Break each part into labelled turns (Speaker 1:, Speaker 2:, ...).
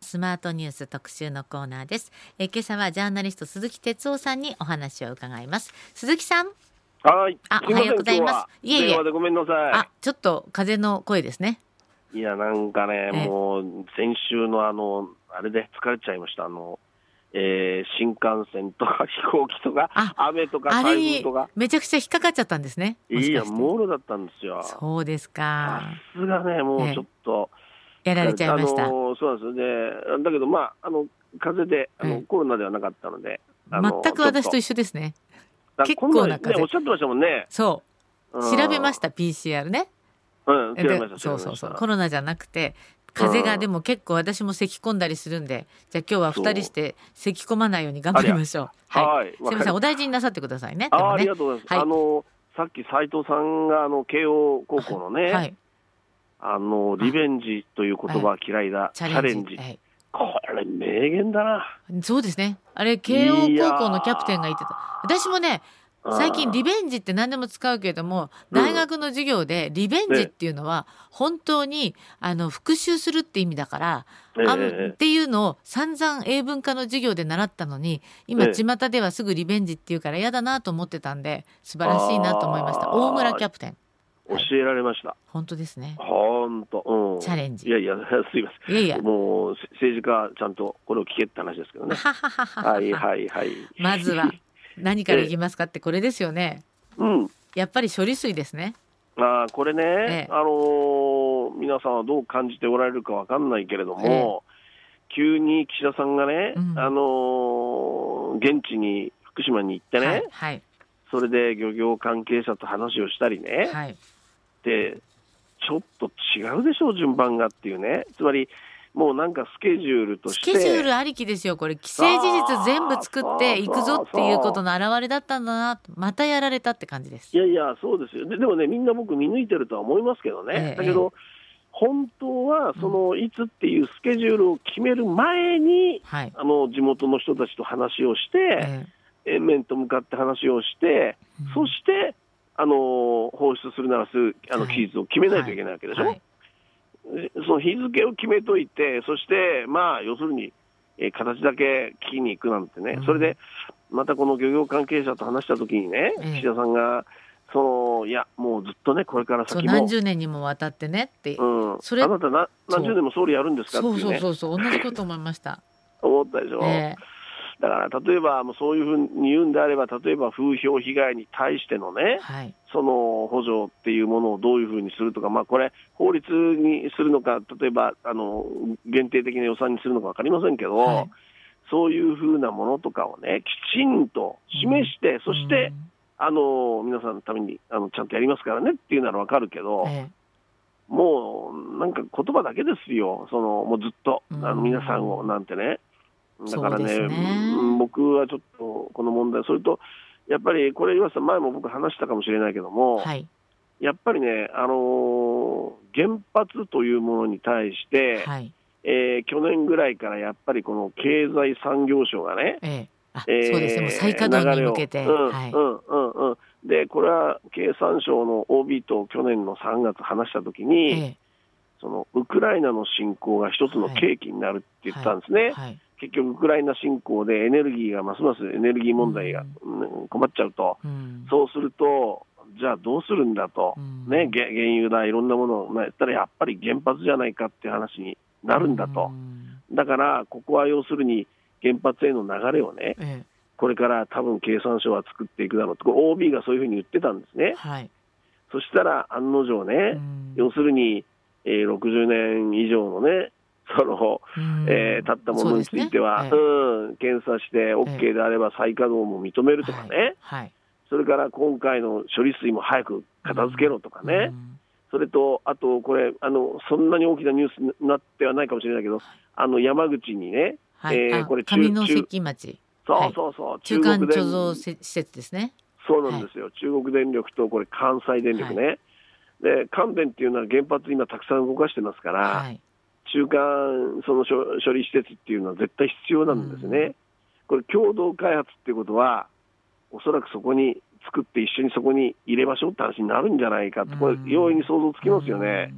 Speaker 1: スマートニュース特集のコーナーですえ今朝はジャーナリスト鈴木哲夫さんにお話を伺います鈴木さん
Speaker 2: はい。
Speaker 1: あおはようございます
Speaker 2: い
Speaker 1: えいえ
Speaker 2: 電話でごめんなさ
Speaker 1: あちょっと風の声ですね
Speaker 2: い。いや、なんかね、
Speaker 1: ええ
Speaker 2: もう、先週のあの、あれで疲れちゃいました。あの、えー新幹線とか飛行機とか
Speaker 1: あ、
Speaker 2: 雨とか台風とか。
Speaker 1: めちゃくちゃ引っかかっちゃったんですね
Speaker 2: いや、
Speaker 1: かして
Speaker 2: もろだったんですよ。さ
Speaker 1: そうですか
Speaker 2: すがね、もうちょっと。
Speaker 1: やられちゃいました、
Speaker 2: あのそうなんですよね。だけど、まあ、あの、風邪で、あの、
Speaker 1: ええ
Speaker 2: コロナではなかったので。
Speaker 1: 全く私と一緒ですね。
Speaker 2: と
Speaker 1: 結構な風
Speaker 2: ね、おっしゃってましたもんね。
Speaker 1: そう。
Speaker 2: うん。
Speaker 1: 調べまし。た PCR ね。
Speaker 2: うん、調べ
Speaker 1: で
Speaker 2: ました。
Speaker 1: そうそうそう。コロナじゃなくて風が
Speaker 2: うん
Speaker 1: でも結構私も咳き込んだりするんでじゃあ今日は二人して咳き込まないように頑張りましょう。はい、
Speaker 2: はい。
Speaker 1: すみませんお大事になさってくださいね。で
Speaker 2: あ
Speaker 1: ね
Speaker 2: りがとうございます。
Speaker 1: はい。
Speaker 2: あのさっき斉藤さんがあの慶応高校のね、
Speaker 1: はい
Speaker 2: あのリベンジという言葉は嫌いだ、
Speaker 1: チャレンジ。
Speaker 2: チ
Speaker 1: はい。
Speaker 2: これ名言だな。
Speaker 1: そうですね。あれ慶応高校のキャプテンが言ってた。私もね最近リベンジって何でも使うけれども
Speaker 2: うん。
Speaker 1: 大学の授業でリベンジっていうのは本当にあの復習するって意味だからあっていうのを散々英文科の授業で習ったのに今
Speaker 2: ええ。
Speaker 1: 巷ではすぐリベンジっていうから嫌だなと思ってたんで素晴らしいなと思いました。大村キャプテン
Speaker 2: 教えられました。
Speaker 1: 本当ですね
Speaker 2: 本当、うん。
Speaker 1: チャレンジ
Speaker 2: いやいや、すいません。
Speaker 1: いやいや
Speaker 2: もうせ政治家ちゃんとこれを聞けって話ですけどね。
Speaker 1: は
Speaker 2: いはいはい。
Speaker 1: まずは何からいきますかってこれですよね
Speaker 2: うん。
Speaker 1: やっぱり処理水ですね
Speaker 2: あーこれね、
Speaker 1: ええ
Speaker 2: あのー皆さんはどう感じておられるかわかんないけれども、急に岸田さんがね、
Speaker 1: うん
Speaker 2: あのー現地に福島に行ってね、
Speaker 1: はいはい
Speaker 2: それで漁業関係者と話をしたりね、
Speaker 1: はい
Speaker 2: でちょっと違うでしょう、順番がっていうね、つまりもうなんかスケジュールと
Speaker 1: ス
Speaker 2: して、
Speaker 1: ケジュールありきですよこれ。既成事実全部作っていくぞっていうことの表れだったんだなまたやられたって感じです。
Speaker 2: いやいや、そうですよ、ででもね、みんな僕、見抜いてるとは思いますけどね、
Speaker 1: ええ。
Speaker 2: だけど、本当はそのいつっていうスケジュールを決める前に、
Speaker 1: はい。
Speaker 2: あの地元の人たちと話をして、
Speaker 1: え
Speaker 2: え。面と向かって話をして、
Speaker 1: え
Speaker 2: そしてあの放出するならすぐあの
Speaker 1: はい。
Speaker 2: 期日を決めないといけないわけでしょ、
Speaker 1: はい。
Speaker 2: その日付を決めといて、そして、まあ、要するに、えー形だけ聞きに行くなんてね、
Speaker 1: うん。
Speaker 2: それでまたこの漁業関係者と話したときにね、
Speaker 1: ええ。
Speaker 2: 岸田さんが、そのいや、もうずっとね、これから先も、
Speaker 1: 何十年にもわたってねって、
Speaker 2: うん、
Speaker 1: それ
Speaker 2: あなた何十年も総理やるんですかって
Speaker 1: そうそうそうそう。同じこと思いました。
Speaker 2: 思ったでしょ？
Speaker 1: え
Speaker 2: だから例えば、もうそういうふうに言うんであれば、例えば風評被害に対してのね
Speaker 1: え、はい。
Speaker 2: その補助っていうものをどういうふうにするとか、まあ、これ、法律にするのか、例えばあの限定的な予算にするのか分かりませんけど、
Speaker 1: はい。
Speaker 2: そういうふうなものとかをね、きちんと示して、そして、あの皆さんのためにあのちゃんとやりますからねっていうなら分かるけど、
Speaker 1: うんえ。
Speaker 2: もうなんか言葉だけですよ、そのもうずっと、あの
Speaker 1: うん
Speaker 2: 皆さんをなんてね。だからね
Speaker 1: ね。
Speaker 2: うん僕はちょっとこの問題、それとやっぱりこれ、岩瀬さん、前も僕話したかもしれないけども、
Speaker 1: えはい。
Speaker 2: やっぱりね、あのー原発というものに対して、
Speaker 1: はい。
Speaker 2: えー去年ぐらいからやっぱりこの経済産業省がね、
Speaker 1: ええ。あ、
Speaker 2: えー
Speaker 1: そうですね。再稼働に向けて、
Speaker 2: でこれは経産省の OB と去年の3月話したときに、
Speaker 1: え
Speaker 2: そのウクライナの侵攻が一つの契機になるって言ったんですね、
Speaker 1: えはい
Speaker 2: 結局、ウクライナ侵攻でエネルギーがますますエネルギー問題が、うん。困っちゃうと、
Speaker 1: うん。
Speaker 2: そうすると、じゃあどうするんだと、
Speaker 1: うん。
Speaker 2: ね、げ原油だ、いろんなものを、まあ、やったらやっぱり原発じゃないかっていう話になるんだと。
Speaker 1: う、ん。
Speaker 2: だからここは要するに原発への流れをね、
Speaker 1: え
Speaker 2: これから多分経産省は作っていくだろうと、OB がそういうふうに言ってたんですね。
Speaker 1: え、はい、
Speaker 2: そしたら案の定ね、
Speaker 1: うん。
Speaker 2: 要するに、えー60年以上のね、その
Speaker 1: うん。
Speaker 2: えー経ったものについては、
Speaker 1: そうね。
Speaker 2: うん、検査して OK であれば再稼働も認めるとかね、
Speaker 1: はいはい。
Speaker 2: それから今回の処理水も早く片付けろとかね、
Speaker 1: うん。
Speaker 2: それと、あとこれあの、そんなに大きなニュースになってはないかもしれないけど、あの山口にね、
Speaker 1: はい、あ
Speaker 2: えーこれ中
Speaker 1: 上関町。
Speaker 2: そうそうそう、
Speaker 1: 中間
Speaker 2: 電
Speaker 1: 貯蔵施設ですね。
Speaker 2: そうなんですよ、中国電力とこれ、関西電力ね、で関電っていうのは原発、今、たくさん動かしてますから、
Speaker 1: はい、
Speaker 2: 中間その処処理施設っていうのは絶対必要なんですね。
Speaker 1: うん
Speaker 2: これ、共同開発っていうことは、おそらくそこに作って、一緒にそこに入れましょうって話になるんじゃないかと、これ、容易に想像つきますよね。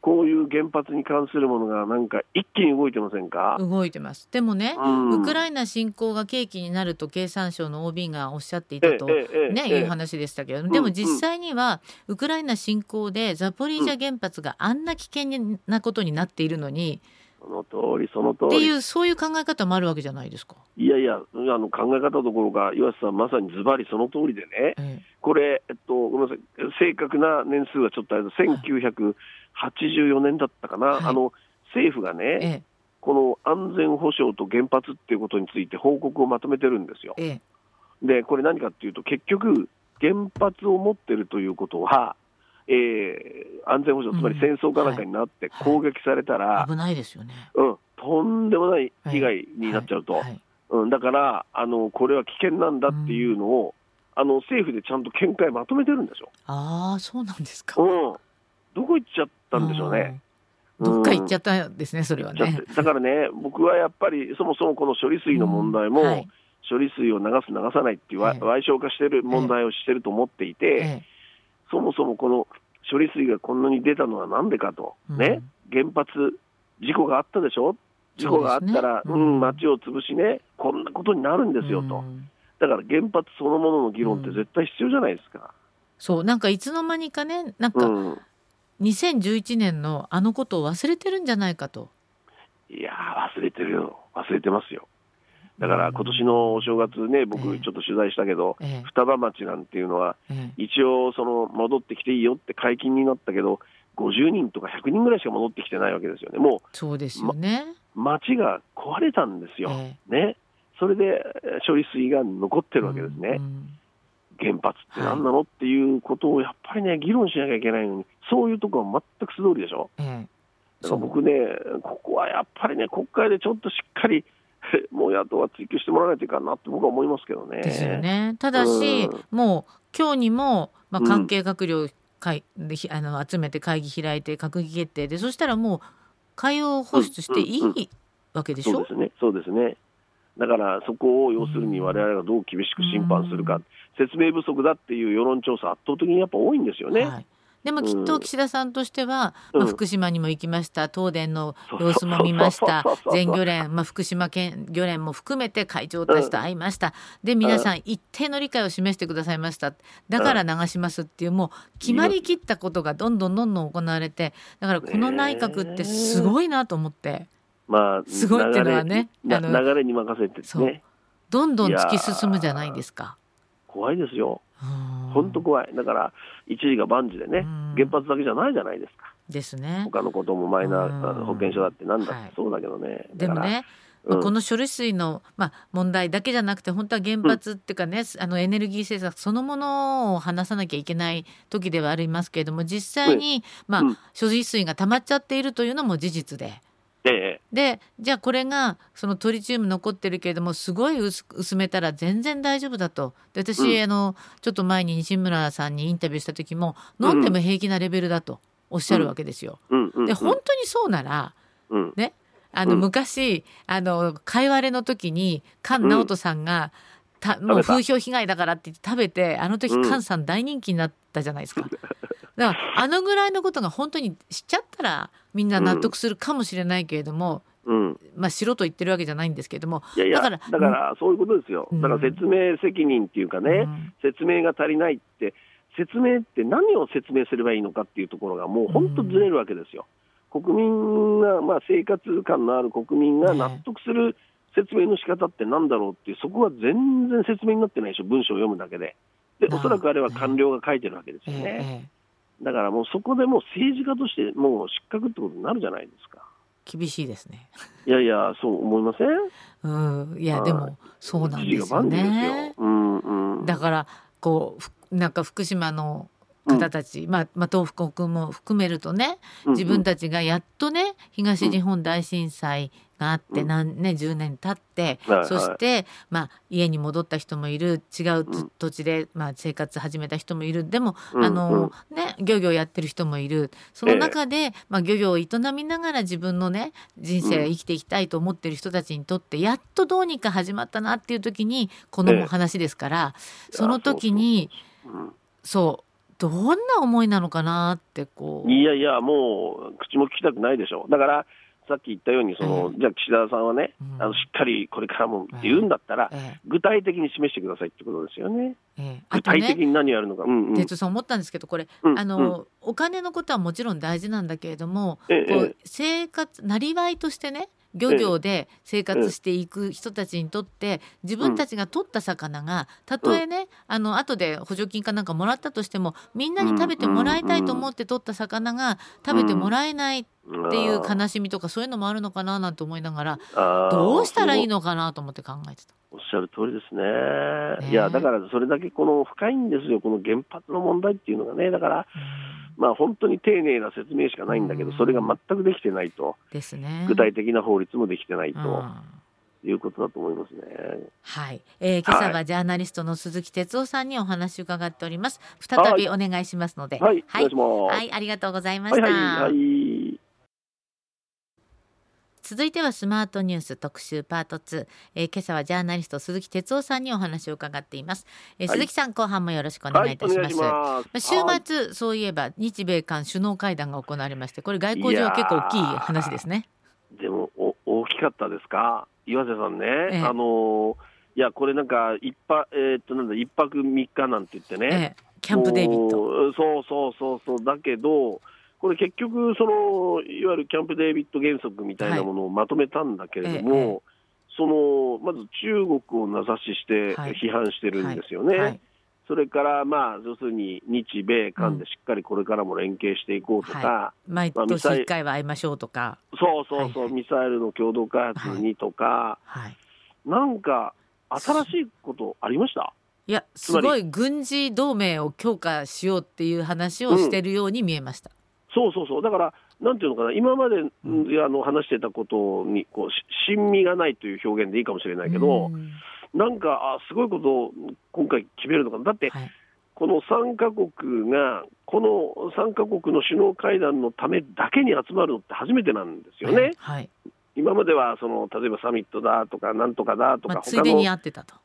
Speaker 2: こういう原発に関するものがなんか一気に動いてませんか、
Speaker 1: 動いてます。でもね、
Speaker 2: うん
Speaker 1: ウクライナ侵攻が契機になると経産省の OB がおっしゃっていたと。ね、
Speaker 2: ええ
Speaker 1: いう話でしたけど、
Speaker 2: ん
Speaker 1: でも実際にはウクライナ侵攻でザポリージャ原発があんな危険なことになっているのに、
Speaker 2: その通り、その通り。
Speaker 1: っていうそういう考え方もあるわけじゃないですか。
Speaker 2: いやいや、あの考え方どころか、岩瀬さん、まさにズバリその通りでね、
Speaker 1: え
Speaker 2: これ、えっと、ごめんなさい、正確な年数はちょっとあれだ、1984年だったかな、
Speaker 1: はい。
Speaker 2: あの政府が
Speaker 1: え
Speaker 2: ね、
Speaker 1: え。
Speaker 2: この安全保障と原発っていうことについて報告をまとめてるんですよ。
Speaker 1: ええ。
Speaker 2: で、これ何かっていうと、結局、原発を持ってるということは、えー安全保障、つまり戦争かなんかになって
Speaker 1: はい。
Speaker 2: 攻撃されたら、
Speaker 1: 危ないですよね。
Speaker 2: うん、とんでもない被害になっちゃうと。うん、だからあの、これは危険なんだっていうのを、あの政府でちゃんと見解まとめてるんですよ。
Speaker 1: ああ、そうなんですか。
Speaker 2: うん、どこ行っちゃったんでしょうね。
Speaker 1: うん。どっか行っちゃ
Speaker 2: っ
Speaker 1: ったんですね、それはね。
Speaker 2: てだからね、僕はやっぱりそもそもこの処理水の問題も、処理水を流す、流さないっていうわ
Speaker 1: ええ
Speaker 2: 賠償化してる問題をしてると思っていて、
Speaker 1: ええ。
Speaker 2: そもそもこの処理水がこんなに出たのはなんでかと、ね、原発、事故があったでしょ、事故があったら、う
Speaker 1: ね。うん
Speaker 2: ん、町を潰しね、こんなことになるんですよと。
Speaker 1: うん。
Speaker 2: だから原発そのものの議論って絶対必要じゃないですか。
Speaker 1: そう。なんかいつの間にかねなんか
Speaker 2: うん、
Speaker 1: 2011年のあのことを忘れてるんじゃないかと。
Speaker 2: いやー、忘れてるよ、忘れてますよ。だから今年のお正月ね、
Speaker 1: え
Speaker 2: 僕、
Speaker 1: え
Speaker 2: ちょっと取材したけど、
Speaker 1: え
Speaker 2: 双葉町なんていうのは、
Speaker 1: ええ。
Speaker 2: 一応、その戻ってきていいよって解禁になったけど、50人とか100人ぐらいしか戻ってきてないわけですよね、も
Speaker 1: そうですよね。
Speaker 2: う町が壊れたんですよ、
Speaker 1: え
Speaker 2: ね、それでえー処理水が残って
Speaker 1: え
Speaker 2: るわけですね、
Speaker 1: うん
Speaker 2: 原発って何なのっていうことをやっぱりね、議論しなきゃいけないのに、そういうとこは全く素通りでしょ。
Speaker 1: ええ。
Speaker 2: だから僕ね、ここはやっぱりね、国会でちょっとしっかり、もう野党は追及してもらわないといかんなって僕は思いますけどね。
Speaker 1: ですよね。ただし、
Speaker 2: うん
Speaker 1: もう今日にも、まあ、
Speaker 2: うん
Speaker 1: 関係閣僚会でひあの集めて会議開いて閣議決定でそしたらもう海洋放出してい
Speaker 2: うんうん
Speaker 1: いわけでしょ、
Speaker 2: そうですね、そうですね。だからそこを要するに我々がどう厳しく審判するか、
Speaker 1: うん
Speaker 2: 説明不足だっていう世論調査、圧倒的にやっぱ多いんですよね。
Speaker 1: はい、でもきっと岸田さんとしては、
Speaker 2: うん。
Speaker 1: まあ、福島にも行きました。東電の様子も見ました。全漁連、まあ、福島県漁連も含めて会長たちと会いました、で皆さん一定の理解を示してくださいました。だから流しますっていうもう決まりきったことがどんどんどんどん行われてだからこの内閣ってすごいなと思って。
Speaker 2: まあ、
Speaker 1: すごいっていうのはね
Speaker 2: 流れ
Speaker 1: あの
Speaker 2: 流れに任せてね、
Speaker 1: どんどん突き進むじゃないですか。
Speaker 2: 怖いですよ、
Speaker 1: うん
Speaker 2: 本当怖い、だから一時が万事でね
Speaker 1: うん、
Speaker 2: 原発だけじゃないじゃないですか、
Speaker 1: ですね。
Speaker 2: 他のこともマイナ
Speaker 1: うん。
Speaker 2: ー保険証だってなんだっ
Speaker 1: はい。
Speaker 2: てそうだけどね、
Speaker 1: でもね、この処理水の、まあ、問題だけじゃなくて本当は原発っていうかね、あのエネルギー政策そのものを話さなきゃいけない時ではありますけれども実際に、まあ
Speaker 2: うん
Speaker 1: 処理水が溜まっちゃっているというのも事実で。
Speaker 2: ええ
Speaker 1: でじゃあこれがそのトリチウム残ってるけれどもすごい薄薄めたら全然大丈夫だと。で私、
Speaker 2: うん。
Speaker 1: あのちょっと前に西村さんにインタビューした時も飲んでも平気なレベルだとおっしゃるわけですよ。で本当にそうなら
Speaker 2: うん。
Speaker 1: ねあの、
Speaker 2: うん。
Speaker 1: 昔あの貝割れの時に菅直人さんが、た。もう風評被害だからって言って食べてあの時
Speaker 2: うん。
Speaker 1: 菅さん大人気になったじゃないですか。だからあのぐらいのことが本当にしちゃったらみんな納得するかもしれないけれども、
Speaker 2: うん。
Speaker 1: まあしろと言ってるわけじゃないんですけれども。
Speaker 2: いやいや、
Speaker 1: だか
Speaker 2: だかららそういうことですよ、
Speaker 1: うん。
Speaker 2: だから説明責任っていうかね、
Speaker 1: うん。
Speaker 2: 説明が足りないって、説明って何を説明すればいいのかっていうところが、もう本当ずれるわけですよ。国民が、まあ、生活感のある国民が納得する説明の仕方ってなんだろうっていう、そこは全然説明になってないでしょ、文章を読むだけで。で、おそらくあれは官僚が書いてるわけです
Speaker 1: ええ
Speaker 2: よね。
Speaker 1: ええ
Speaker 2: だからもうそこでもう政治家としてもう失格ってことになるじゃないですか。
Speaker 1: 厳しいですね。
Speaker 2: いやいや、そう思いません？
Speaker 1: うん、いや
Speaker 2: はい
Speaker 1: でもそうなんですよね
Speaker 2: よ。。うんうん。
Speaker 1: だからこうふなんか福島の方たち、まあ、まあ東北国も含めるとね自分たちがやっとね東日本大震災があって
Speaker 2: うん。
Speaker 1: 何、ね、10年経って、
Speaker 2: はいはい。
Speaker 1: そして、まあ、家に戻った人もいる違う土地で、まあ、生活始めた人もいる。でも、
Speaker 2: うん
Speaker 1: あのね、漁業やってる人もいる。その中で、まあ、漁業を営みながら自分のね人生を生きていきたいと思ってる人たちにとってやっとどうにか始まったなっていう時にこの
Speaker 2: ええ。
Speaker 1: 話ですから、その時に
Speaker 2: うん。
Speaker 1: そうどんな思いなのかなってこう。
Speaker 2: いやいや、もう口も聞きたくないでしょ、だからさっき言ったように、そのじゃあ岸田さんはね、
Speaker 1: うん。
Speaker 2: あのしっかりこれからもって言うんだったら、
Speaker 1: ええ。
Speaker 2: 具体的に示してくださいってことですよね、
Speaker 1: ええ。あ
Speaker 2: 具体的に何やるのか。うんうん。
Speaker 1: 哲夫さん思ったんですけどこれ、
Speaker 2: うん
Speaker 1: あの、お金のことはもちろん大事なんだけれども、
Speaker 2: ええ
Speaker 1: こう生活なりわいとしてね漁業で生活していく人たちにとって自分たちが取った魚がたとえね、あの後で補助金かなんかもらったとしてもみんなに食べてもらいたいと思って取った魚が食べてもらえないっていう悲しみとかそういうのもあるのかななんて思いながらどうしたらいい
Speaker 2: の
Speaker 1: のかなと思って考えてた。
Speaker 2: おっしゃる通りですね
Speaker 1: ね
Speaker 2: いや、だからそれだけこの深いんですよ、この原発の問題っていうのがね、だから、まあ、本当に丁寧な説明しかないんだけど、
Speaker 1: うん
Speaker 2: それが全くできてないと、
Speaker 1: ですね。
Speaker 2: 具体的な法律もできてない
Speaker 1: うん
Speaker 2: ということだと思いますね。
Speaker 1: はい、えー、今朝はジャーナリストの鈴木哲夫さんにお話を伺っております。再びお願いしますので、
Speaker 2: はい、
Speaker 1: はい
Speaker 2: お願いします。
Speaker 1: はい、ありがとうございま
Speaker 2: はい、
Speaker 1: した。
Speaker 2: はい、はい。
Speaker 1: 続いてはスマートニュース特集パート2、えー、今朝はジャーナリスト鈴木哲夫さんにお話を伺っています、えー
Speaker 2: はい。
Speaker 1: 鈴木さん後半もよろしくお願いいたします,、
Speaker 2: はい、ます。
Speaker 1: 週
Speaker 2: はい
Speaker 1: 末そういえば日米韓首脳会談が行われましてこれ外交上は結構大きい話ですね。
Speaker 2: でもお大きかったですか、岩瀬さんね、
Speaker 1: ええ。
Speaker 2: あのいや、これなんか一泊、えーっとなんだ、一泊三日なんて言って
Speaker 1: え
Speaker 2: ね、
Speaker 1: えキャンプデイビッド。
Speaker 2: そうそうそうそう、だけど、これ結局その、いわゆるキャンプ・デービッド原則みたいなものをまとめたんだけれども、
Speaker 1: はいええ。
Speaker 2: そのまず中国を名指しして
Speaker 1: はい。
Speaker 2: 批判してるんですよね。
Speaker 1: はい。
Speaker 2: それから、まあ、要するに日米韓でしっかりこれからも連携していこうとか、
Speaker 1: 毎
Speaker 2: まあミサイ
Speaker 1: 年一回は会いましょうとか、
Speaker 2: そうそうそう、
Speaker 1: はい。はい
Speaker 2: ミサイルの共同開発にとか、
Speaker 1: はい、
Speaker 2: なんか新しいことありました？
Speaker 1: いやすごい軍事同盟を強化しようっていう話をしてるように見えました、
Speaker 2: そうそうそう、だから、なんていうのかな、今まで、
Speaker 1: ん。
Speaker 2: あの話してたことにこうし親身がないという表現でいいかもしれないけど、
Speaker 1: うん。
Speaker 2: なんか、あすごいことを今回決めるのかな、だって、
Speaker 1: はい。
Speaker 2: この3カ国が、この3カ国の首脳会談のためだけに集まるのって初めてなんですよね。
Speaker 1: はい
Speaker 2: 今まではその例えばサミットだとか、なんとかだとか、
Speaker 1: まあ、ついでにってたと、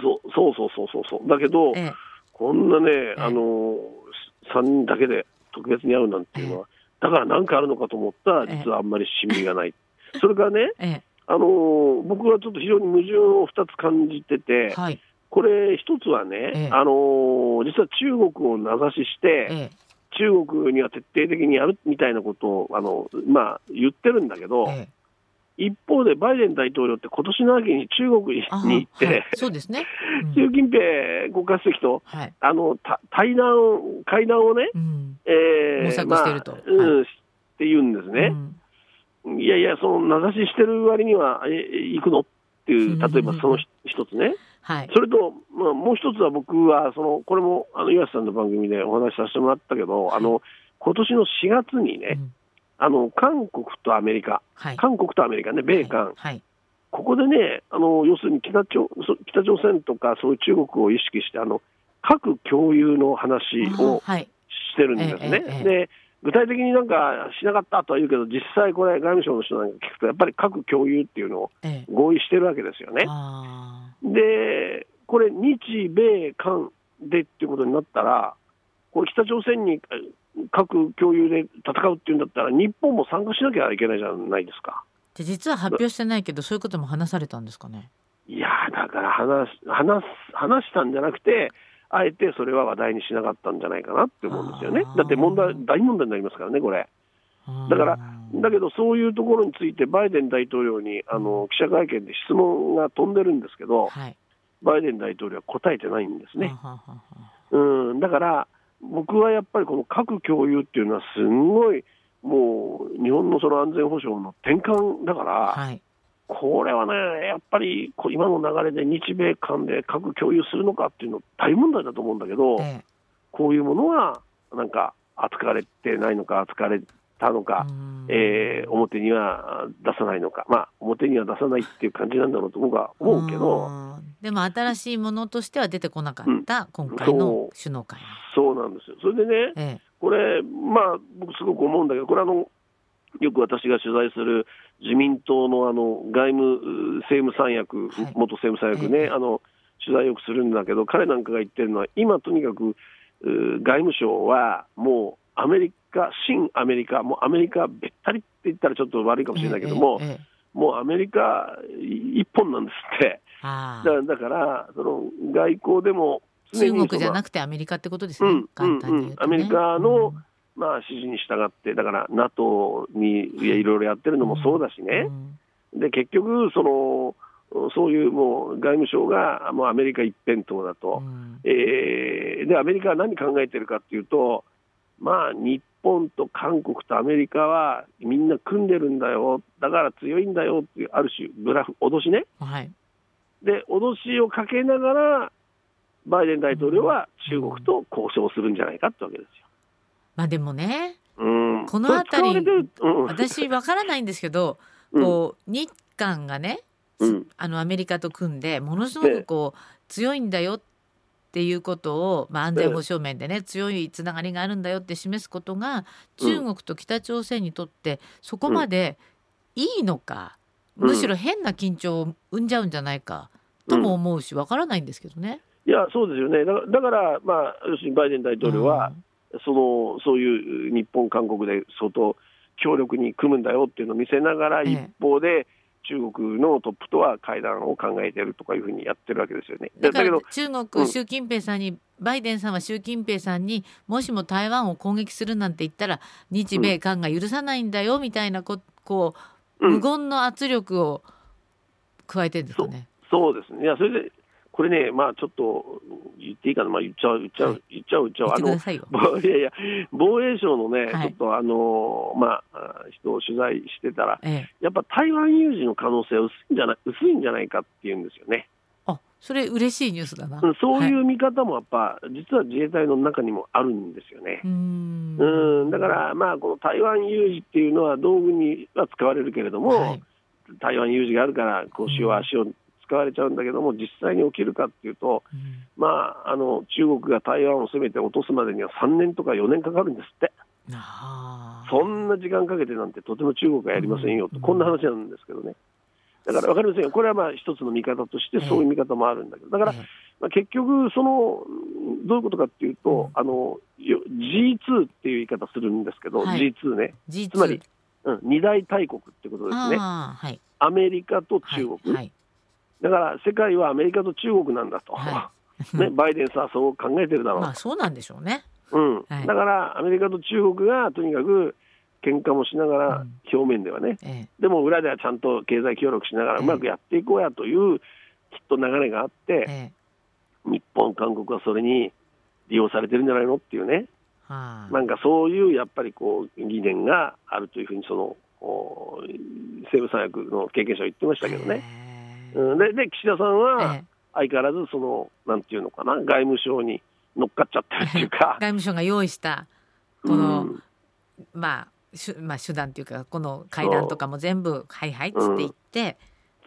Speaker 2: そうそうそうそうそうそう、だけど、
Speaker 1: ええ。
Speaker 2: こんなね、
Speaker 1: え
Speaker 2: あの3人だけで特別に会うなんていうのは、だから何かあるのかと思ったら、
Speaker 1: ええ。
Speaker 2: 実はあんまり親身がない。それからね、
Speaker 1: え
Speaker 2: あの僕はちょっと非常に矛盾を2つ感じて
Speaker 1: え
Speaker 2: て、
Speaker 1: はい。
Speaker 2: これ、一つはね、
Speaker 1: ええ。
Speaker 2: あの実は中国を名指しして、
Speaker 1: ええ。
Speaker 2: 中国には徹底的にやるみたいなことをあの、まあ、言ってるんだけど、
Speaker 1: ええ。
Speaker 2: 一方でバイデン大統領って今年の秋に中国に
Speaker 1: あ
Speaker 2: 行って、
Speaker 1: はい、そうですね、うん。
Speaker 2: 習近平国家主席と
Speaker 1: はい。
Speaker 2: あのた対談、会談をね、
Speaker 1: うん
Speaker 2: えー
Speaker 1: 模索してると。
Speaker 2: まあうん
Speaker 1: は
Speaker 2: って言うんですね、いやいや、その名指ししてる割には、え行くのっていう、例えばそのひ一つね、
Speaker 1: はい。
Speaker 2: それと、まあ、もう一つは僕はその、これもあの岩瀬さんの番組でお話しさせてもらったけど、あの今年の4月にね、
Speaker 1: うん。
Speaker 2: あの韓国とアメリカ、
Speaker 1: はい。
Speaker 2: 韓国とアメリカね、米韓、
Speaker 1: はい。
Speaker 2: ここでね、あの要するに北朝そ北朝鮮とかそういう中国を意識して、あの核共有の話を
Speaker 1: あはい
Speaker 2: してるんですね。
Speaker 1: ええええ
Speaker 2: で具体的になんかしなかったとは言うけど、実際これ、外務省の人なんか聞くと、やっぱり核共有っていうのを
Speaker 1: ええ
Speaker 2: 合意してるわけですよね。
Speaker 1: あ
Speaker 2: で、これ、日米韓でっていうことになったら、これ、北朝鮮にえ核共有で戦うっていうんだったら、日本も参加しなきゃいけないじゃないですか。
Speaker 1: ーで実は発表してないけどそういうことも話されたんですかね？
Speaker 2: いやーだから話す話す話したんじゃなくて、あえてそれは話題にしなかったんじゃないかなって思うんですよね。だって問題、大問題になりますからね、これ。だからだけど、そういうところについて、バイデン大統領にあの記者会見で質問が飛んでるんですけど、
Speaker 1: はい。
Speaker 2: バイデン大統領は答えてないんですね。うん、だから、僕はやっぱりこの核共有っていうのは、すんごい、もう日本のその安全保障の転換だから、
Speaker 1: はい
Speaker 2: これはね、やっぱり今の流れで日米間で核共有するのかっていうの、大問題だと思うんだけど、
Speaker 1: ええ。
Speaker 2: こういうものはなんか扱われてないのか、扱われたのか、
Speaker 1: うん。
Speaker 2: えー表には出さないのか、まあ、表には出さないっていう感じなんだろうと僕は思うけど、
Speaker 1: ん。でも新しいものとしては出てこなかった、今回の首脳会。
Speaker 2: そうなんですよ。それでね、
Speaker 1: ええ。
Speaker 2: これ、まあ、僕、すごく思うんだけど、これあの、よく私が取材する自民党のあの外務政務三役、
Speaker 1: はい。
Speaker 2: 元政務三役ね、
Speaker 1: ええ。
Speaker 2: あの、取材よくするんだけど、彼なんかが言ってるのは、今とにかく、う外務省はもうアメリカ、新アメリカ、もうアメリカべったりって言ったらちょっと悪いかもしれないけども、
Speaker 1: え
Speaker 2: もうアメリカ一本なんですって。
Speaker 1: あ
Speaker 2: だだから、その外交でも
Speaker 1: あ中国じゃ
Speaker 2: く
Speaker 1: なくてアメリカってことですね、
Speaker 2: うん
Speaker 1: 簡単に言うと、ね。
Speaker 2: うんうんアメリカの
Speaker 1: うん
Speaker 2: まあ、指示に従って、だから NATO にいろいろやってるのもそうだしね、
Speaker 1: うん。
Speaker 2: で結局その、そういうもう外務省がもうアメリカ一辺倒だと、
Speaker 1: うん。
Speaker 2: えーでアメリカは何考えてるかっていうと、まあ、日本と韓国とアメリカはみんな組んでるんだよ、だから強いんだよっていう、ある種、ブラフ、脅しね、
Speaker 1: はい。
Speaker 2: で脅しをかけながら、バイデン大統領は中国と交渉するんじゃないかってわけですよ。
Speaker 1: まあでもね
Speaker 2: うん、
Speaker 1: このあたり
Speaker 2: うん、
Speaker 1: 私わからないんですけど、
Speaker 2: うん。
Speaker 1: こう日韓がね、
Speaker 2: うん。
Speaker 1: あのアメリカと組んでものすごくこう強いんだよっていうことを、まあ、安全保障面でね強いつながりがあるんだよって示すことが中国と北朝鮮にとってそこまでいいのか、
Speaker 2: うん。
Speaker 1: むしろ変な緊張を生んじゃうんじゃないかとも思うしわからないんですけどね。
Speaker 2: いや、そうですよね、だから、だからまあ、要するにバイデン大統領は、そのそういう日本、韓国で相当強力に組むんだよっていうのを見せながら、
Speaker 1: ええ
Speaker 2: 一方で中国のトップとは会談を考えてるとかいうふうにやってるわけですよね。
Speaker 1: だから
Speaker 2: だけど、
Speaker 1: 中
Speaker 2: うん
Speaker 1: 国、習近平さんに、バイデンさんは習近平さんにもしも台湾を攻撃するなんて言ったら日米韓が許さないんだよみたいなここう
Speaker 2: うん
Speaker 1: 無言の圧力を加えてるんですかね。
Speaker 2: そうですね、いや、それで、これね、まあちょっと言っていいかな、まあ、言っちゃう、言っちゃう、
Speaker 1: はい。
Speaker 2: 言っちゃう、言っちゃう、あの
Speaker 1: い
Speaker 2: やいや、防衛省のね、
Speaker 1: はい。
Speaker 2: ちょっとあのまあ、人を取材してたら、
Speaker 1: ええ、
Speaker 2: やっぱ台湾有事の可能性は薄いんじゃない薄いんじゃないかっていうんですよね。
Speaker 1: あそれ嬉しいニュースだな。
Speaker 2: うんそうい
Speaker 1: は
Speaker 2: う見方もやっぱ、実は自衛隊の中にもあるんですよね。
Speaker 1: う。ーん。
Speaker 2: うん、だから、まあ、この台湾有事っていうのは道具には使われるけれども、
Speaker 1: はい。
Speaker 2: 台湾有事があるから、こう塩足を使われちゃうんだけども、実際に起きるかっていうと、
Speaker 1: うん。
Speaker 2: まあ、あの中国が台湾を攻めて落とすまでには3年とか4年かかるんですって、そんな時間かけてなんてとても中国はやりませんよと、
Speaker 1: うん。
Speaker 2: こんな話なんですけどね。だから分かりませんよ、これはまあ一つの見方として、そういう見方もあるんだけど、だから、
Speaker 1: ええ。
Speaker 2: まあ、結局、そのどういうことかっていうと、
Speaker 1: うん。
Speaker 2: あのよ G2 っていう言い方するんですけど、
Speaker 1: はい。
Speaker 2: G2 ね、
Speaker 1: G2
Speaker 2: つまり、うん、二大大国ってことですね、
Speaker 1: はい。
Speaker 2: アメリカと
Speaker 1: はい
Speaker 2: 中国、
Speaker 1: はい
Speaker 2: だから世界はアメリカと中国なんだと、
Speaker 1: は
Speaker 2: ね、バイデンさんはそう考えてるだろう。と
Speaker 1: まあそうなんでしょうね。
Speaker 2: うん。
Speaker 1: はい。
Speaker 2: だからアメリカと中国がとにかく喧嘩もしながら、
Speaker 1: うん。
Speaker 2: 表面ではね、
Speaker 1: ええ。
Speaker 2: でも裏ではちゃんと経済協力しながら
Speaker 1: ええ。
Speaker 2: うまくやっていこうやという、きっと流れがあって、
Speaker 1: ええ。
Speaker 2: 日本、韓国はそれに利用されてるんじゃないのっていうね、
Speaker 1: はあ。
Speaker 2: なんかそういうやっぱりこう疑念があるというふうにその、お政務三役の経験者は言ってましたけどね。でで岸田さんは
Speaker 1: ええ。
Speaker 2: 相変わらずその、なんていうのかな、外務省に乗っかっちゃってるっていうか。
Speaker 1: 外、務省が用意したこの
Speaker 2: うん。
Speaker 1: まあしゅまあ、手段というかこの会談とかも全部「はいはい」っつって言って、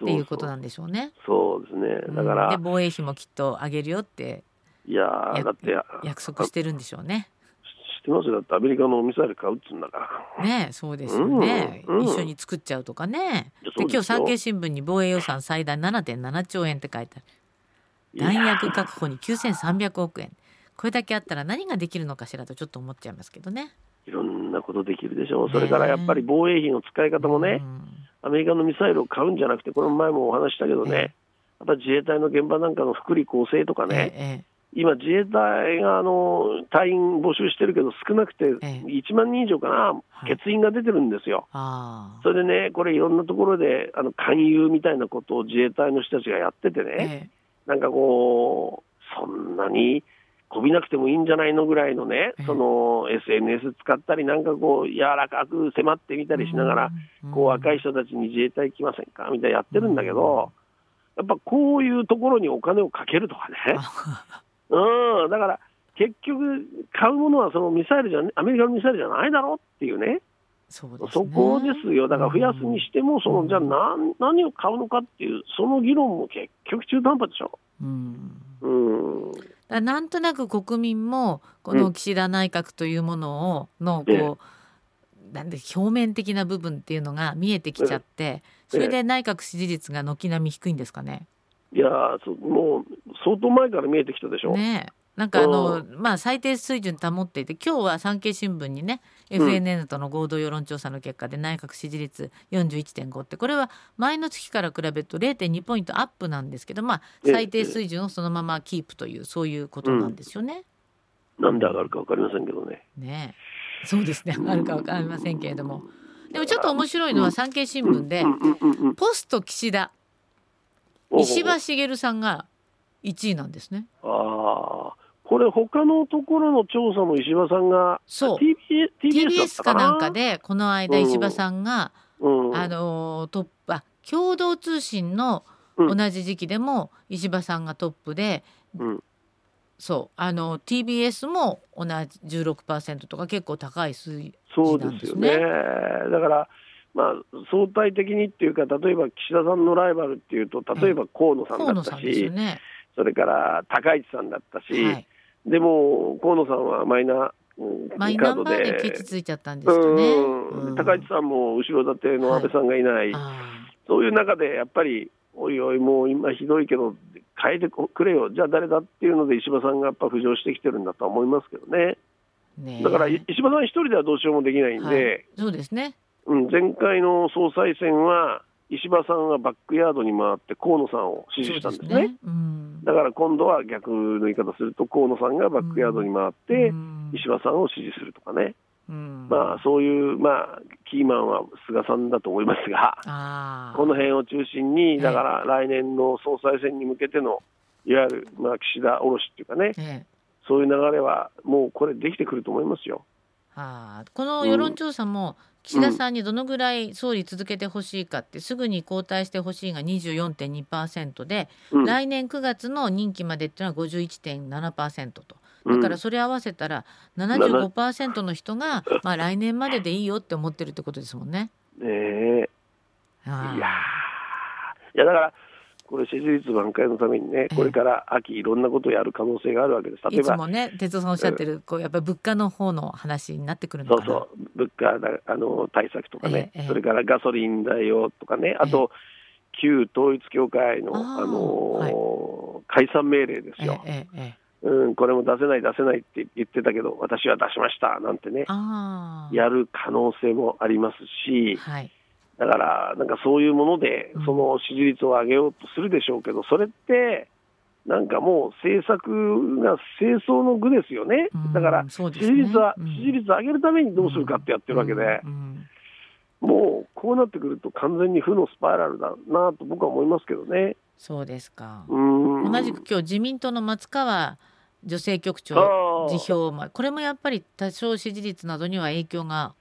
Speaker 1: っていうことなんでしょうね。
Speaker 2: そうですね、だから、
Speaker 1: うんで防衛費もきっと上げるよって
Speaker 2: いやだって、
Speaker 1: 約束してるんでしょうね。
Speaker 2: 知ってますよ、だってアメリカのミサイル買うっつうんだから。
Speaker 1: ねえそうですよね、
Speaker 2: うんうん。
Speaker 1: 一緒に作っちゃうとかね。で今日産経新聞に防衛予算最大7.7兆円って書いてある。弾薬確保に9300億円。これだけあったら何ができるのかしらとちょっと思っちゃいますけどね。
Speaker 2: いろんなことできるでしょう、それからやっぱり防衛費の使い方もね、アメリカのミサイルを買うんじゃなくて、この前もお話ししたけど
Speaker 1: ええ。
Speaker 2: ね、やっぱり自衛隊の現場なんかの福利厚生とか
Speaker 1: うん
Speaker 2: ね、
Speaker 1: ええ
Speaker 2: 今、自衛隊があの隊員募集してるけど、少なくて
Speaker 1: ええ。
Speaker 2: 1万人以上かな、
Speaker 1: はい。
Speaker 2: 欠員が出てるんですよ。それでね、これ、いろんなところであの勧誘みたいなことを自衛隊の人たちがやっててね、
Speaker 1: ええ。
Speaker 2: なんかこう、そんなにこびなくてもいいんじゃないのぐらいのね
Speaker 1: ええ、
Speaker 2: その SNS 使ったり、なんかこう、柔らかく迫ってみたりしながら、
Speaker 1: うん。
Speaker 2: こう若い人たちに自衛隊来ませんか？みたいなやってるんだけど、やっぱこういうところにお金をかけるとかね、うん、だから結局、買うものはそのミサイルじゃ、アメリカのミサイルじゃないだろうっていうね、
Speaker 1: そうですね。
Speaker 2: そこですよ、だから増やすにしても、そのじゃあ何、何を買うのかっていう、その議論も結局中途半端でしょ。
Speaker 1: うん。
Speaker 2: うん。
Speaker 1: だなんとなく国民もこの岸田内閣というものをの
Speaker 2: ええ。
Speaker 1: こうなんで表面的な部分っていうのが見えてきちゃってそれで内閣支持率が軒並み低いんですかね。
Speaker 2: いやもう相当前から見えてきたでしょ、
Speaker 1: ねなんかあの、まあ、最低水準保っていて今日は産経新聞にね、
Speaker 2: うん。
Speaker 1: FNN との合同世論調査の結果で内閣支持率41.5ってこれは前の月から比べると0.2ポイントアップなんですけど、まあ、
Speaker 2: ええ。
Speaker 1: 最低水準をそのままキープというそういうことなんですよね。
Speaker 2: なんで上がるか分かりませんけどね。
Speaker 1: ねえ。そうですね。あるか分かりませんけれども。でもちょっと面白いのは産経新聞で
Speaker 2: うん。うん。うん。うん。
Speaker 1: ポスト岸田石破茂さんが1位なんですね。
Speaker 2: ああ、これ、他のところの調査も石破さんが、
Speaker 1: そう。
Speaker 2: TBS, TBS かな？
Speaker 1: んか、でこの間石破さんが、
Speaker 2: うん、
Speaker 1: あのートップあ共同通信の
Speaker 2: うん。
Speaker 1: 同じ時期でも石破さんがトップで、
Speaker 2: うん。
Speaker 1: そう。あの TBS も同じ16%とか結構高い数
Speaker 2: そう
Speaker 1: なんです
Speaker 2: ですよね。
Speaker 1: ね。
Speaker 2: だから、まあ、相対的にっていうか、例えば岸田さんのライバルっていうと、例えば河野さんだったし、
Speaker 1: ね。
Speaker 2: それから高市さんだったし、
Speaker 1: はい、
Speaker 2: でも河野さんはマイナうん
Speaker 1: マイ
Speaker 2: カード
Speaker 1: ナンバーで
Speaker 2: で、
Speaker 1: ケチついちゃったんですかね。
Speaker 2: 高市さんも後ろ盾の安倍さんがいない、
Speaker 1: あ
Speaker 2: そういう中でやっぱり、おいおい、もう今ひどいけど、変えてくれよ、じゃあ誰だっていうので、石破さんがやっぱ浮上してきてるんだとは思いますけどね、
Speaker 1: ーねえ。
Speaker 2: だから石破さん一人ではどうしようもできないんで、
Speaker 1: はい。そうですね。
Speaker 2: うん、前回の総裁選は、石破さんがバックヤードに回って河野さんを支持したんですね。
Speaker 1: うん。
Speaker 2: だから今度は逆の言い方すると、河野さんがバックヤードに回って、
Speaker 1: うん。
Speaker 2: 石破さんを支持するとかね、
Speaker 1: うん。
Speaker 2: まあ、そういう、まあ、キーマンは菅さんだと思いますが、この辺を中心に、
Speaker 1: え
Speaker 2: だから来年の総裁選に向けての、いわゆる、まあ、岸田卸しっていうかね、
Speaker 1: ええ。
Speaker 2: そういう流れは、もうこれ、できてくると思いますよ。
Speaker 1: あー。この世論調査も岸田さんにどのぐらい総理続けてほしいかってすぐに交代してほしいが24.2%で、
Speaker 2: うん。
Speaker 1: 来年9月の任期までっていうのは51.7%とだからそれ合わせたら75%の人が、まあ、来年まででいいよって思ってるってことですもんね。
Speaker 2: うんねえいやー。いやだから、これ、支持率挽回のためにね、これから秋、いろんなことをやる可能性があるわけです。例えば、
Speaker 1: いつもね哲夫さんおっしゃってるこうやっぱり物価の方の話になってくる。
Speaker 2: そうそう、物価だあの対策とかね、それからガソリン代用とかね、あと、旧統一教会の、
Speaker 1: あ
Speaker 2: の解散命令です
Speaker 1: え
Speaker 2: よ、
Speaker 1: えええ
Speaker 2: うん、これも出せない、出せないって言ってたけど、私は出しましたなんてね、やる可能性もありますし、
Speaker 1: はい
Speaker 2: だから、なんかそういうもので
Speaker 1: うん、
Speaker 2: その支持率を上げようとするでしょうけど、それって、なんかもう政策が清掃の具ですよね。
Speaker 1: うん、
Speaker 2: だから支持率は、
Speaker 1: うん。
Speaker 2: 支持率上げるためにどうするかってやってるわけで、もうこうなってくると、完全に負のスパイラルだなと僕は思いますけどね。
Speaker 1: そうですか。
Speaker 2: うん。
Speaker 1: 同じく今日自民党の松川女性局長辞表まあこれもやっぱり多少支持率などには影響が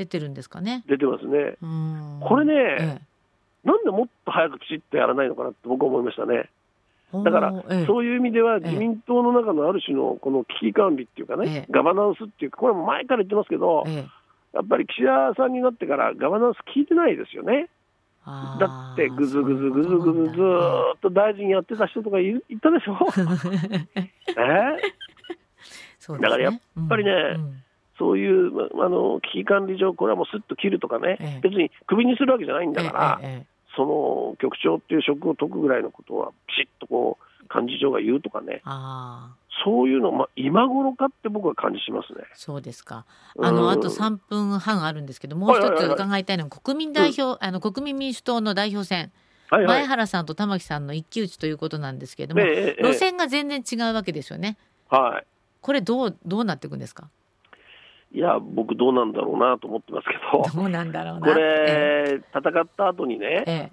Speaker 1: 出てるんですかね。
Speaker 2: 出てますね。
Speaker 1: うん。
Speaker 2: これね
Speaker 1: え
Speaker 2: なんでもっと早くきちっとやらないのかなって僕は思いましたね。
Speaker 1: え
Speaker 2: だから
Speaker 1: ええ。
Speaker 2: そういう意味では、
Speaker 1: ええ。
Speaker 2: 自民党の中のある種のこの危機管理っていうかね、
Speaker 1: ええ。
Speaker 2: ガバナンスっていうか、これも前から言ってますけど、
Speaker 1: ええ。
Speaker 2: やっぱり岸田さんになってからガバナンス聞いてないですよね。だって、ぐずぐずぐずぐずずーっと大臣やってた人とかいたでしょ？え？
Speaker 1: ね。
Speaker 2: だからやっぱりね
Speaker 1: うん
Speaker 2: そういうまあの危機管理上、これはもうすっと切るとかね、
Speaker 1: ええ。
Speaker 2: 別にクビにするわけじゃないんだから、
Speaker 1: え
Speaker 2: その局長っていう職を解くぐらいのことは、きちっとこう幹事長が言うとかね、そういうの、まあ、今頃かって僕は感じしますね。
Speaker 1: そうですか。あの、
Speaker 2: うん。
Speaker 1: あと3分半あるんですけど、もう一つ伺いたいのは、国民代表、あの、国民民主党の代表選、
Speaker 2: はいはい。
Speaker 1: 前原さんと玉木さんの一騎打ちということなんですけれども、
Speaker 2: ええええ
Speaker 1: 路線が全然違うわけですよね。
Speaker 2: は
Speaker 1: これどう、どうなっていくんですか？
Speaker 2: い、いや、僕、どうなんだろうなと思ってますけど、
Speaker 1: どうなんだろうな。
Speaker 2: これ、戦った後にね、
Speaker 1: ええ。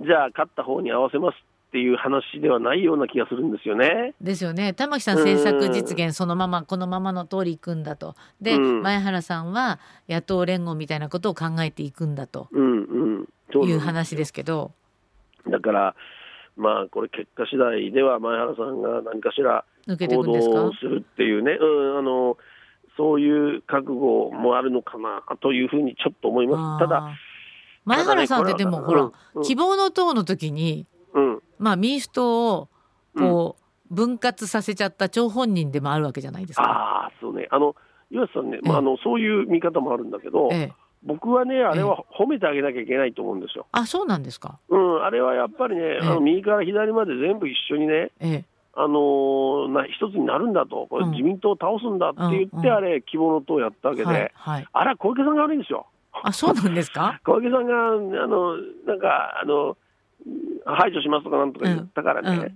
Speaker 1: え
Speaker 2: じゃあ、勝った方に合わせますっていう話ではないような気がするんですよね。
Speaker 1: えですよね。玉木さん政策実現そのまま、このままの通りいくんだと。で、
Speaker 2: うん。
Speaker 1: 前原さんは野党連合みたいなことを考えていくんだと。
Speaker 2: うんうん、
Speaker 1: いう話ですけど、
Speaker 2: だから、まあ、これ、結果次第では、前原さんが何かしら
Speaker 1: 抜けてい
Speaker 2: 行
Speaker 1: くんですか？
Speaker 2: 動するっていうね、うん、あのそういう覚悟もあるのかなというふうにちょっと思います。ただ、
Speaker 1: 前原さんってでも、ほら、
Speaker 2: うん
Speaker 1: 希望の党の時に、
Speaker 2: うん、
Speaker 1: まあ、民主党をこう、分割させちゃった張本人でもあるわけじゃないですか。
Speaker 2: ああ、そうね、あの岩瀬さんね、まあ、
Speaker 1: え。え
Speaker 2: あのそういう見方もあるんだけど、
Speaker 1: ええ、
Speaker 2: 僕はね、あれは褒めてあげなきゃいけないと思うんですよ。
Speaker 1: あそうなんですか。
Speaker 2: うん、あれはやっぱりね、
Speaker 1: え。
Speaker 2: あの右から左まで全部一緒にね、
Speaker 1: ええ、
Speaker 2: あのーな一つになるんだと、これ、
Speaker 1: うん。
Speaker 2: 自民党を倒すんだって言って、
Speaker 1: うんうん。
Speaker 2: あれ、希望の党をやったわけで、
Speaker 1: はいはい。
Speaker 2: あれは小池さんが悪いんですよ。
Speaker 1: あ、そうなんですか？
Speaker 2: 小池さんが、あのなんか、あの排除しますとかなんとか言ったからね。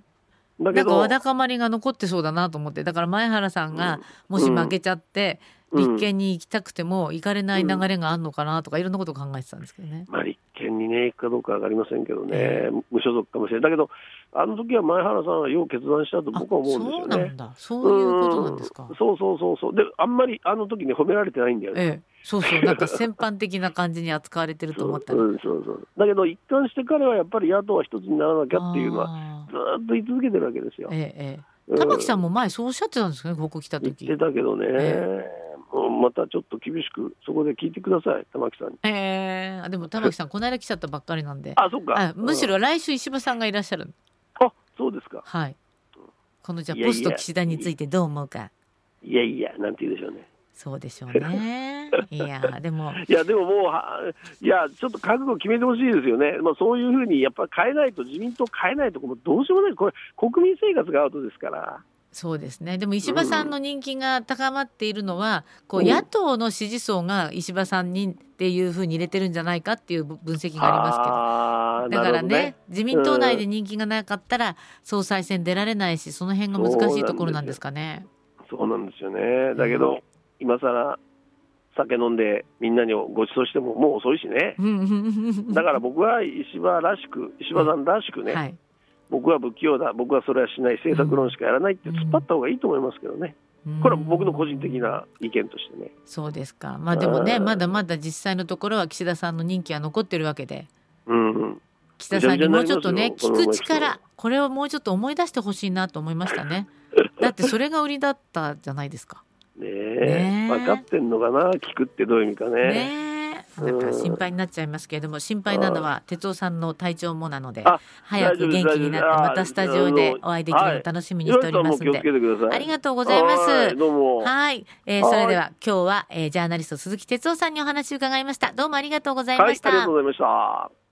Speaker 2: だけど、
Speaker 1: なんかわだかまりが残ってそうだなと思って、だから前原さんがもし負けちゃって、
Speaker 2: うん
Speaker 1: 立憲に行きたくても行かれない流れがあるのかなとかいろんなことを考えてたんですけどね。
Speaker 2: まあ、立憲にね、行くかどうかわかりませんけどね、
Speaker 1: え
Speaker 2: 無所属かもしれない。だけど、あの時は前原さんはよう決断したと僕は思うんですよね。
Speaker 1: そうなんだ。そういうことなんですか
Speaker 2: う。そうそうそうそう。で、あんまりあの時に褒められてないんだよね。
Speaker 1: ええ、そうそう、なんか先般的な感じに扱われてると思ったら。
Speaker 2: そうそうそうだけど、一貫して彼はやっぱり野党は一つにならなきゃっていうのは、
Speaker 1: あ
Speaker 2: ずーっと言い続けてるわけですよ
Speaker 1: ー。ええ、玉木さんも前そうおっしゃってたんですかね、ここ来た
Speaker 2: 言っ
Speaker 1: 時。
Speaker 2: てたけどね、
Speaker 1: え
Speaker 2: またちょっと厳しく、そこで聞いてください、玉木さんに。
Speaker 1: ええあでも玉木さんこの間来ちゃったばっかりなんで。
Speaker 2: あ、そっか。
Speaker 1: あむし
Speaker 2: うん
Speaker 1: ろ来週石破さんがいらっしゃる。
Speaker 2: あそうですか。
Speaker 1: はい。このじゃポスト岸田についてどう思うか。
Speaker 2: いやいや、なんて言うでしょうね。
Speaker 1: そうでしょうね。いやでも
Speaker 2: いや、でももうは、いや、ちょっと覚悟決めてほしいですよね、まあ、そういうふうにやっぱり変えないと、自民党変えないと、どうしようもない、これ、国民生活がアウトですから。
Speaker 1: そうですね。でも石破さんの人気が高まっているのは、こう
Speaker 2: うん。
Speaker 1: 野党の支持層が石破さんにっていうふうに入れてるんじゃないかっていう分析がありますけど。だからね
Speaker 2: なるほど
Speaker 1: 自民党内で人気がなかったら総裁選出られないしその辺が難しいところなんですかね。
Speaker 2: そうなんですよね、だけど、今さら酒飲んで、みんなにご馳走してももう遅いしね、だから僕は石破らしく、石破さんらしくね、
Speaker 1: はい、
Speaker 2: 僕は不器用だ、僕はそれはしない、政策論しかやらないって突っ張った方がいいと思いますけどね、これは僕の個人的な意見としてね。
Speaker 1: そうですか。まあでもね
Speaker 2: うん
Speaker 1: まだまだ実際のところは岸田さんの任期は残ってるわけで。
Speaker 2: うんうん。
Speaker 1: 岸田さんにもうちょっとね聞く力これをもうちょっと思い出してほしいなと思いましたね。だってそれが売りだったじゃないですか。
Speaker 2: ねえ。
Speaker 1: ねえ。
Speaker 2: 分かってんのかな、聞くってどういう意味かね。
Speaker 1: ねえなんか心配になっちゃいますけれども心配なのは哲夫さんの体調もなので
Speaker 2: あ
Speaker 1: 早く元気になってまたスタジオでお会いできるのを楽しみにしておりますんで。ありがとうございます。はいえー
Speaker 2: はい。
Speaker 1: それでは今日は、えージャーナリスト鈴木哲夫さんにお話を伺いました。どうもありがとうござい
Speaker 2: はい、
Speaker 1: ました、
Speaker 2: ありがとうございました。